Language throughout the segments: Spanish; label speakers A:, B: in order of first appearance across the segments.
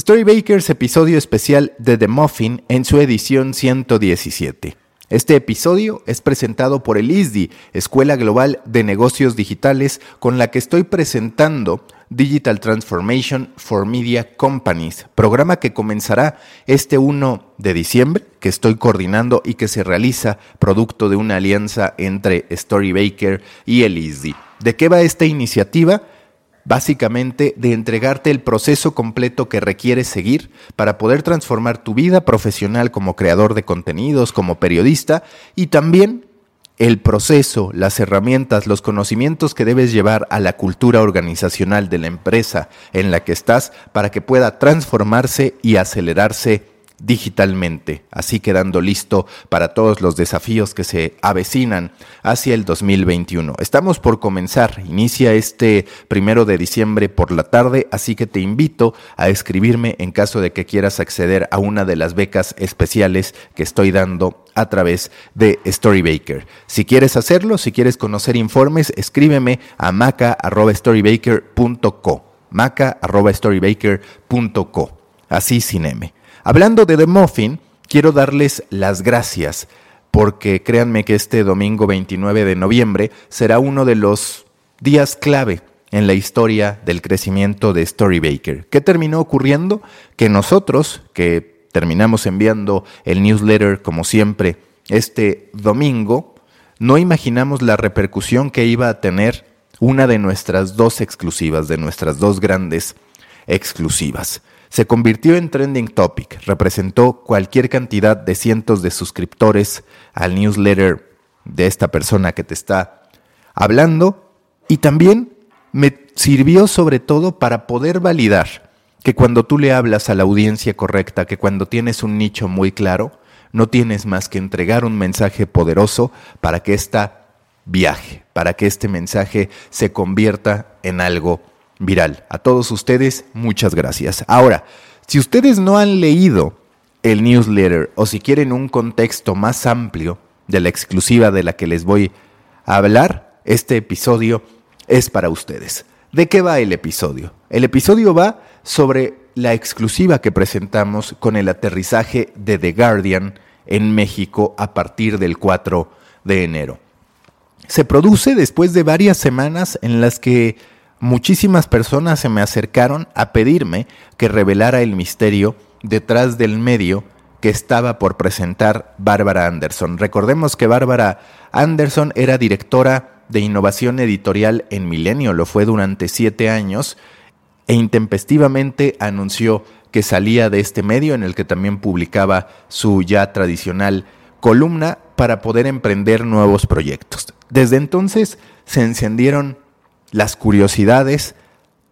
A: Storybakers episodio especial de The Muffin en su edición 117. Este episodio es presentado por el ISDI, Escuela Global de Negocios Digitales, con la que estoy presentando Digital Transformation for Media Companies, programa que comenzará este 1 de diciembre, que estoy coordinando y que se realiza producto de una alianza entre Storybaker y el ISDI. ¿De qué va esta iniciativa? Básicamente de entregarte el proceso completo que requieres seguir para poder transformar tu vida profesional como creador de contenidos, como periodista y también el proceso, las herramientas, los conocimientos que debes llevar a la cultura organizacional de la empresa en la que estás para que pueda transformarse y acelerarse digitalmente, así quedando listo para todos los desafíos que se avecinan hacia el 2021. Estamos por comenzar, inicia este primero de diciembre por la tarde, así que te invito a escribirme en caso de que quieras acceder a una de las becas especiales que estoy dando a través de Storybaker. Si quieres hacerlo, si quieres conocer informes, escríbeme a maca.storybaker.co maca.storybaker.co así sin M. Hablando de The Muffin, quiero darles las gracias porque créanme que este domingo 29 de noviembre será uno de los días clave en la historia del crecimiento de Storybaker. ¿Qué terminó ocurriendo? Que nosotros, que terminamos enviando el newsletter como siempre este domingo, no imaginamos la repercusión que iba a tener una de nuestras dos exclusivas, de nuestras dos grandes exclusivas. Se convirtió en trending topic, representó cualquier cantidad de cientos de suscriptores al newsletter de esta persona que te está hablando y también me sirvió sobre todo para poder validar que cuando tú le hablas a la audiencia correcta, que cuando tienes un nicho muy claro, no tienes más que entregar un mensaje poderoso para que esta viaje, para que este mensaje se convierta en algo viral. A todos ustedes, muchas gracias. Ahora, si ustedes no han leído el newsletter o si quieren un contexto más amplio de la exclusiva de la que les voy a hablar, este episodio es para ustedes. ¿De qué va el episodio? El episodio va sobre la exclusiva que presentamos con el aterrizaje de The Guardian en México a partir del 4 de enero. Se produce después de varias semanas en las que muchísimas personas se me acercaron a pedirme que revelara el misterio detrás del medio que estaba por presentar Bárbara Anderson. Recordemos que Bárbara Anderson era directora de innovación editorial en Milenio, lo fue durante siete años, e intempestivamente anunció que salía de este medio en el que también publicaba su ya tradicional columna para poder emprender nuevos proyectos. Desde entonces se encendieron las curiosidades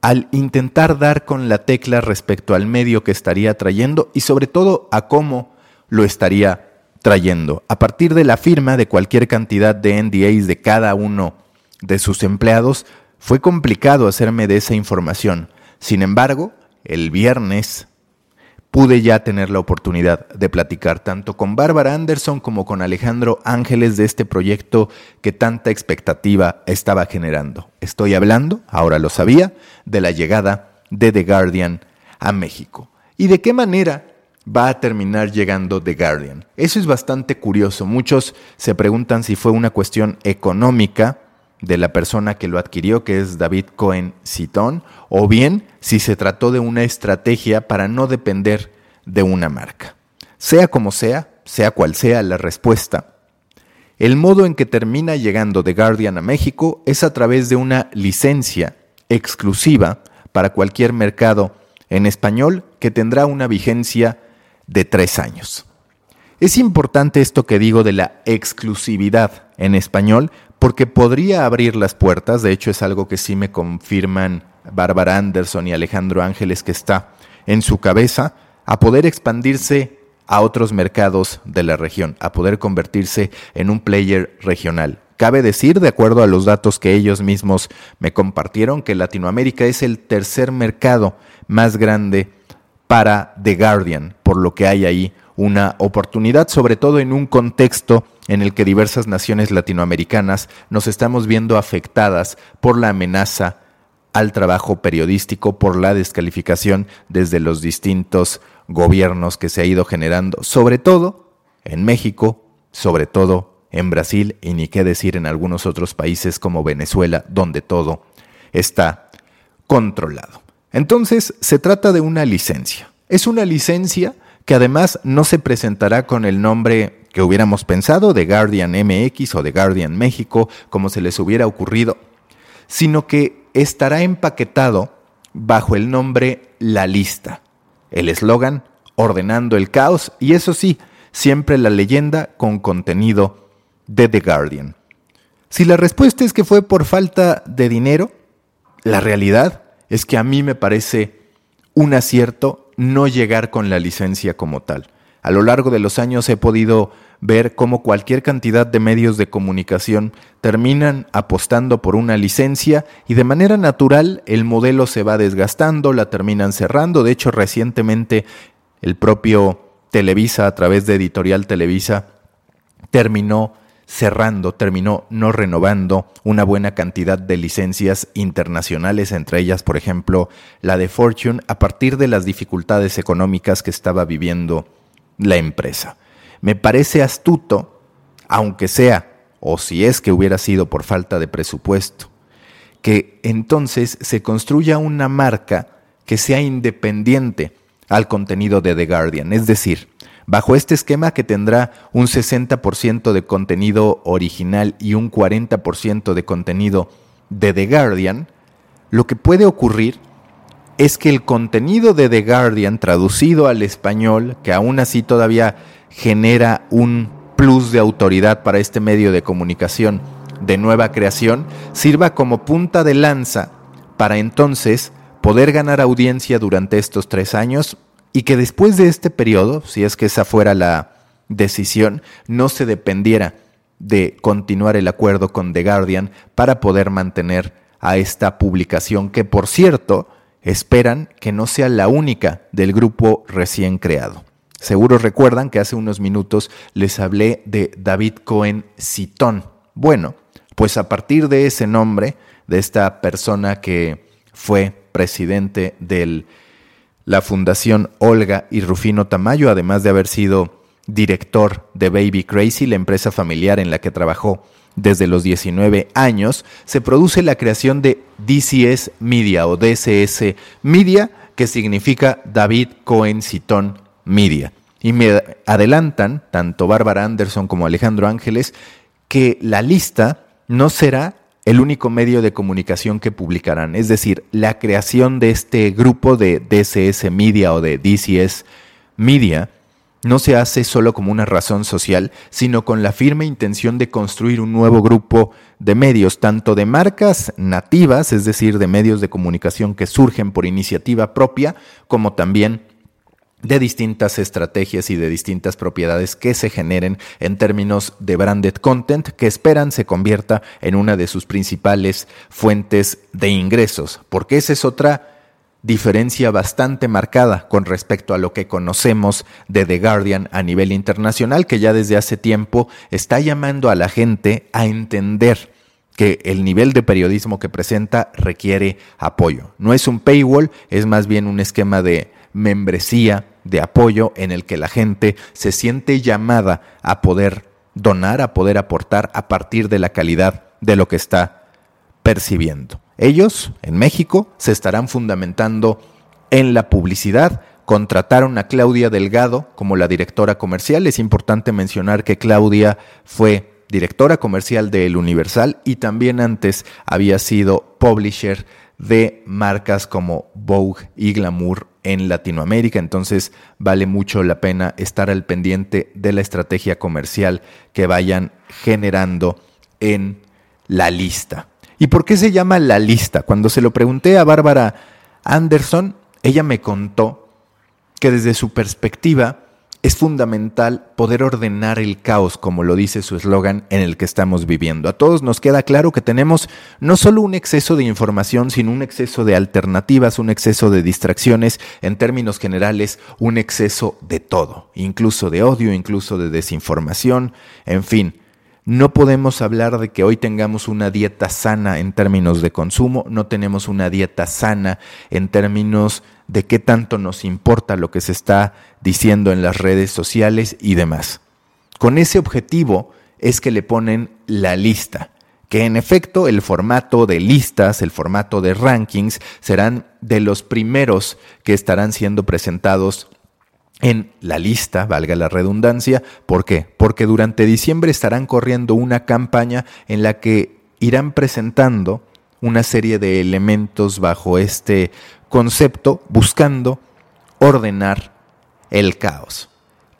A: al intentar dar con la tecla respecto al medio que estaría trayendo y sobre todo a cómo lo estaría trayendo. A partir de la firma de cualquier cantidad de NDAs de cada uno de sus empleados, fue complicado hacerme de esa información. Sin embargo, el viernes pude ya tener la oportunidad de platicar tanto con Bárbara Anderson como con Alejandro Ángeles de este proyecto que tanta expectativa estaba generando. Estoy hablando, ahora lo sabía, de la llegada de The Guardian a México. ¿Y de qué manera va a terminar llegando The Guardian? Eso es bastante curioso. Muchos se preguntan si fue una cuestión económica de la persona que lo adquirió, que es David Cohen Citón, o bien si se trató de una estrategia para no depender de una marca. Sea como sea, sea cual sea la respuesta, el modo en que termina llegando The Guardian a México es a través de una licencia exclusiva para cualquier mercado en español que tendrá una vigencia de tres años. Es importante esto que digo de la exclusividad en español porque podría abrir las puertas, de hecho es algo que sí me confirman Bárbara Anderson y Alejandro Ángeles que está en su cabeza, a poder expandirse a otros mercados de la región, a poder convertirse en un player regional. Cabe decir, de acuerdo a los datos que ellos mismos me compartieron, que Latinoamérica es el tercer mercado más grande para The Guardian, por lo que hay ahí una oportunidad, sobre todo en un contexto en el que diversas naciones latinoamericanas nos estamos viendo afectadas por la amenaza al trabajo periodístico por la descalificación desde los distintos gobiernos que se ha ido generando, sobre todo en México, sobre todo en Brasil y ni qué decir en algunos otros países como Venezuela, donde todo está controlado. Entonces, se trata de una licencia. Es una licencia que además no se presentará con el nombre que hubiéramos pensado de Guardian MX o de Guardian México, como se les hubiera ocurrido, sino que estará empaquetado bajo el nombre La Lista, el eslogan ordenando el caos y eso sí, siempre la leyenda con contenido de The Guardian. Si la respuesta es que fue por falta de dinero, la realidad es que a mí me parece un acierto no llegar con la licencia como tal. A lo largo de los años he podido ver cómo cualquier cantidad de medios de comunicación terminan apostando por una licencia y de manera natural el modelo se va desgastando, la terminan cerrando. De hecho, recientemente el propio Televisa, a través de Editorial Televisa, terminó cerrando, terminó no renovando una buena cantidad de licencias internacionales, entre ellas, por ejemplo, la de Fortune, a partir de las dificultades económicas que estaba viviendo la empresa. Me parece astuto, aunque sea, o si es que hubiera sido por falta de presupuesto, que entonces se construya una marca que sea independiente al contenido de The Guardian. Es decir, bajo este esquema que tendrá un 60% de contenido original y un 40% de contenido de The Guardian, lo que puede ocurrir es que el contenido de The Guardian traducido al español, que aún así todavía genera un plus de autoridad para este medio de comunicación de nueva creación, sirva como punta de lanza para entonces poder ganar audiencia durante estos tres años y que después de este periodo, si es que esa fuera la decisión, no se dependiera de continuar el acuerdo con The Guardian para poder mantener a esta publicación que, por cierto, esperan que no sea la única del grupo recién creado. Seguro recuerdan que hace unos minutos les hablé de David Cohen Citón. Bueno, pues a partir de ese nombre, de esta persona que fue presidente de la Fundación Olga y Rufino Tamayo, además de haber sido director de Baby Crazy, la empresa familiar en la que trabajó desde los 19 años, se produce la creación de DCS Media o DCS Media, que significa David Cohen Citón Media. Y me adelantan, tanto Bárbara Anderson como Alejandro Ángeles, que la lista no será el único medio de comunicación que publicarán. Es decir, la creación de este grupo de DCS Media o de DCS Media no se hace solo como una razón social, sino con la firme intención de construir un nuevo grupo de medios, tanto de marcas nativas, es decir, de medios de comunicación que surgen por iniciativa propia, como también de distintas estrategias y de distintas propiedades que se generen en términos de branded content que esperan se convierta en una de sus principales fuentes de ingresos, porque esa es otra diferencia bastante marcada con respecto a lo que conocemos de The Guardian a nivel internacional, que ya desde hace tiempo está llamando a la gente a entender que el nivel de periodismo que presenta requiere apoyo. No es un paywall, es más bien un esquema de membresía, de apoyo en el que la gente se siente llamada a poder donar, a poder aportar a partir de la calidad de lo que está percibiendo. Ellos, en México, se estarán fundamentando en la publicidad. Contrataron a Claudia Delgado como la directora comercial. Es importante mencionar que Claudia fue directora comercial de El Universal y también antes había sido publisher de marcas como Vogue y Glamour en Latinoamérica, entonces vale mucho la pena estar al pendiente de la estrategia comercial que vayan generando en la lista. ¿Y por qué se llama la lista? Cuando se lo pregunté a Bárbara Anderson, ella me contó que desde su perspectiva es fundamental poder ordenar el caos, como lo dice su eslogan, en el que estamos viviendo. A todos nos queda claro que tenemos no solo un exceso de información, sino un exceso de alternativas, un exceso de distracciones, en términos generales, un exceso de todo, incluso de odio, incluso de desinformación, en fin. No podemos hablar de que hoy tengamos una dieta sana en términos de consumo, no tenemos una dieta sana en términos de qué tanto nos importa lo que se está diciendo en las redes sociales y demás. Con ese objetivo es que le ponen la lista, que en efecto el formato de listas, el formato de rankings, serán de los primeros que estarán siendo presentados en la lista, valga la redundancia. ¿Por qué? Porque durante diciembre estarán corriendo una campaña en la que irán presentando una serie de elementos bajo este concepto, buscando ordenar el caos.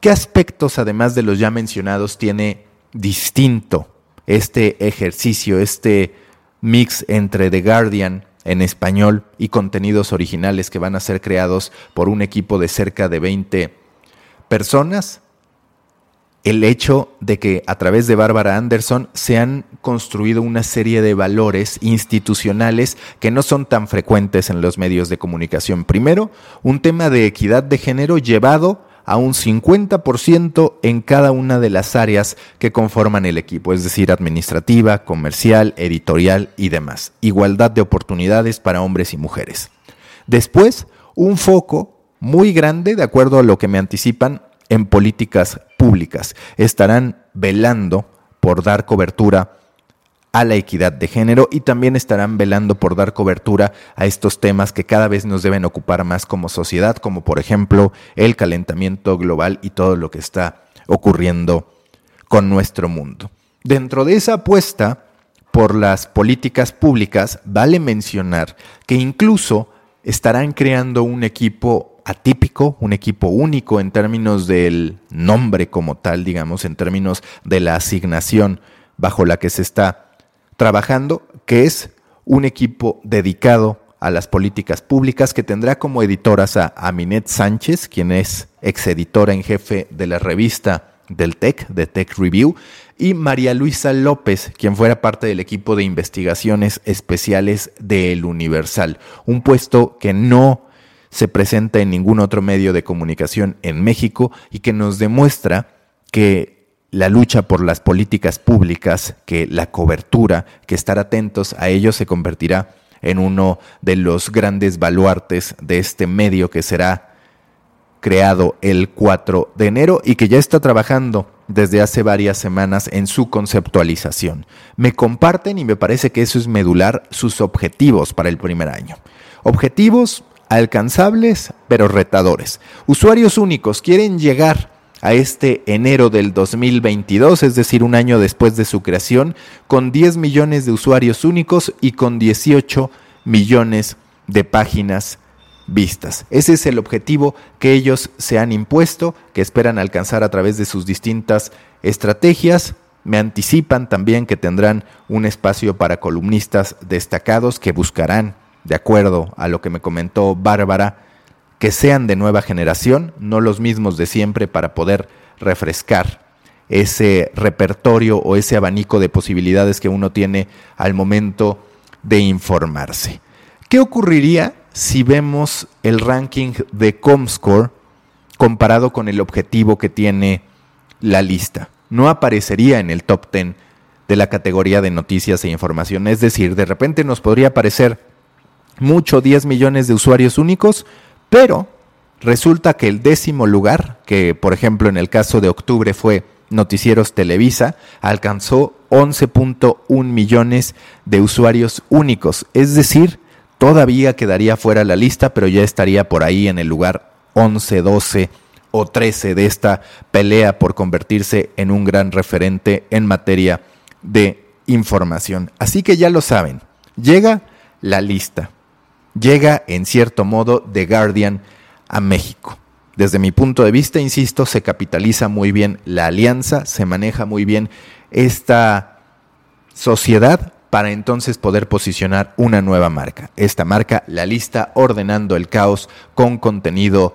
A: ¿Qué aspectos, además de los ya mencionados, tiene distinto este ejercicio, este mix entre The Guardian en español y contenidos originales que van a ser creados por un equipo de cerca de 20 personas, el hecho de que a través de Bárbara Anderson se han construido una serie de valores institucionales que no son tan frecuentes en los medios de comunicación. Primero, un tema de equidad de género llevado a un 50% en cada una de las áreas que conforman el equipo, es decir, administrativa, comercial, editorial y demás. Igualdad de oportunidades para hombres y mujeres. Después, un foco muy grande, de acuerdo a lo que me anticipan, en políticas públicas. Estarán velando por dar cobertura a la equidad de género y también estarán velando por dar cobertura a estos temas que cada vez nos deben ocupar más como sociedad, como por ejemplo el calentamiento global y todo lo que está ocurriendo con nuestro mundo. Dentro de esa apuesta por las políticas públicas, vale mencionar que incluso estarán creando un equipo atípico, un equipo único en términos del nombre como tal, digamos, en términos de la asignación bajo la que se está trabajando, que es un equipo dedicado a las políticas públicas que tendrá como editoras a Aminet Sánchez, quien es exeditora en jefe de la revista del TEC, de Tech Review, y María Luisa López, quien fuera parte del equipo de investigaciones especiales de El Universal, un puesto que no se presenta en ningún otro medio de comunicación en México y que nos demuestra que la lucha por las políticas públicas, que la cobertura, que estar atentos a ello se convertirá en uno de los grandes baluartes de este medio que será creado el 4 de enero y que ya está trabajando desde hace varias semanas en su conceptualización. Me comparten y me parece que eso es medular sus objetivos para el primer año. Objetivos alcanzables pero retadores. Usuarios únicos quieren llegar a este enero del 2022, es decir, un año después de su creación, con 10 millones de usuarios únicos y con 18 millones de páginas vistas. Ese es el objetivo que ellos se han impuesto, que esperan alcanzar a través de sus distintas estrategias. Me anticipan también que tendrán un espacio para columnistas destacados que buscarán, de acuerdo a lo que me comentó Bárbara, que sean de nueva generación, no los mismos de siempre, para poder refrescar ese repertorio o ese abanico de posibilidades que uno tiene al momento de informarse. ¿Qué ocurriría si vemos el ranking de Comscore comparado con el objetivo que tiene la lista? No aparecería en el top 10 de la categoría de noticias e información. Es decir, de repente nos podría aparecer mucho 10 millones de usuarios únicos, pero resulta que el décimo lugar, que por ejemplo en el caso de octubre fue Noticieros Televisa, alcanzó 11.1 millones de usuarios únicos. Es decir, todavía quedaría fuera la lista, pero ya estaría por ahí en el lugar 11, 12 o 13 de esta pelea por convertirse en un gran referente en materia de información. Así que ya lo saben, llega la lista llega en cierto modo The Guardian a México. Desde mi punto de vista, insisto, se capitaliza muy bien la alianza, se maneja muy bien esta sociedad para entonces poder posicionar una nueva marca. Esta marca, la lista ordenando el caos con contenido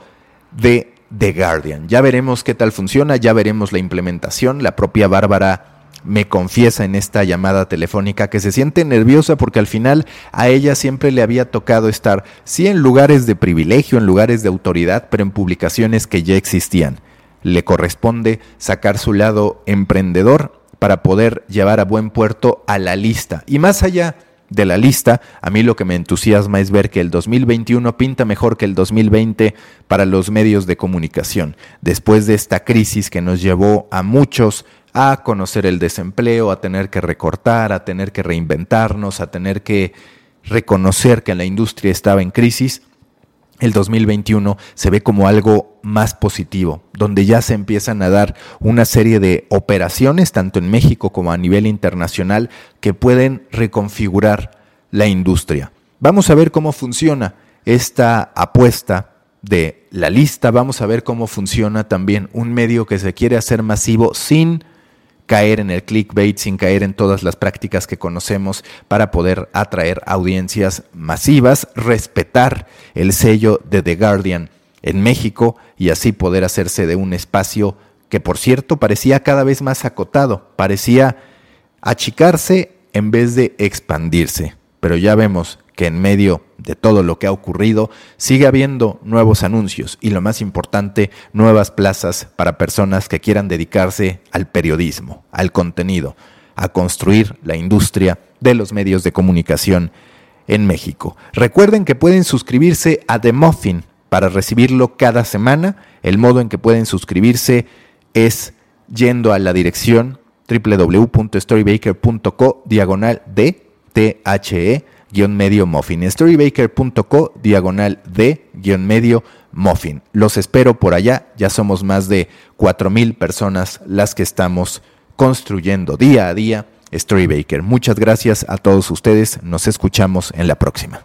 A: de The Guardian. Ya veremos qué tal funciona, ya veremos la implementación. La propia Bárbara me confiesa en esta llamada telefónica que se siente nerviosa porque al final a ella siempre le había tocado estar, sí en lugares de privilegio, en lugares de autoridad, pero en publicaciones que ya existían. Le corresponde sacar su lado emprendedor, para poder llevar a buen puerto a la lista. Y más allá de la lista, a mí lo que me entusiasma es ver que el 2021 pinta mejor que el 2020 para los medios de comunicación, después de esta crisis que nos llevó a muchos a conocer el desempleo, a tener que recortar, a tener que reinventarnos, a tener que reconocer que la industria estaba en crisis, el 2021 se ve como algo más positivo, donde ya se empiezan a dar una serie de operaciones, tanto en México como a nivel internacional, que pueden reconfigurar la industria. Vamos a ver cómo funciona esta apuesta de la lista, vamos a ver cómo funciona también un medio que se quiere hacer masivo sin caer en el clickbait, sin caer en todas las prácticas que conocemos para poder atraer audiencias masivas, respetar el sello de The Guardian en México y así poder hacerse de un espacio que por cierto parecía cada vez más acotado, parecía achicarse en vez de expandirse. Pero ya vemos que en medio de todo lo que ha ocurrido sigue habiendo nuevos anuncios y lo más importante, nuevas plazas para personas que quieran dedicarse al periodismo, al contenido, a construir la industria de los medios de comunicación en México. Recuerden que pueden suscribirse a The Muffin para recibirlo cada semana. El modo en que pueden suscribirse es yendo a la dirección www.storybaker.co diagonal de THE guion medio muffin. Storybaker.co diagonal de guion medio muffin. Los espero por allá. Ya somos más de 4.000 personas las que estamos construyendo día a día Storybaker. Muchas gracias a todos ustedes. Nos escuchamos en la próxima.